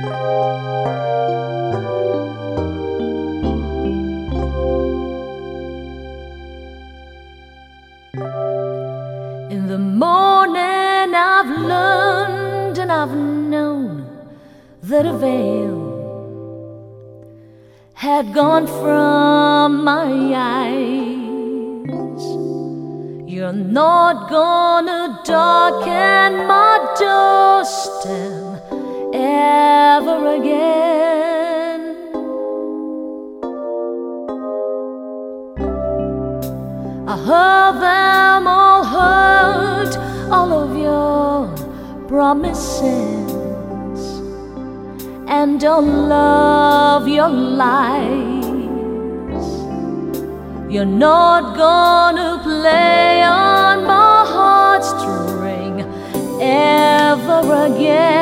In the morning, I've learned and I've known that a veil had gone from my eyes. You're not gonna darken my heard them all heard all of your promises and don't love your lies. You're not gonna play on my heartstring ever again.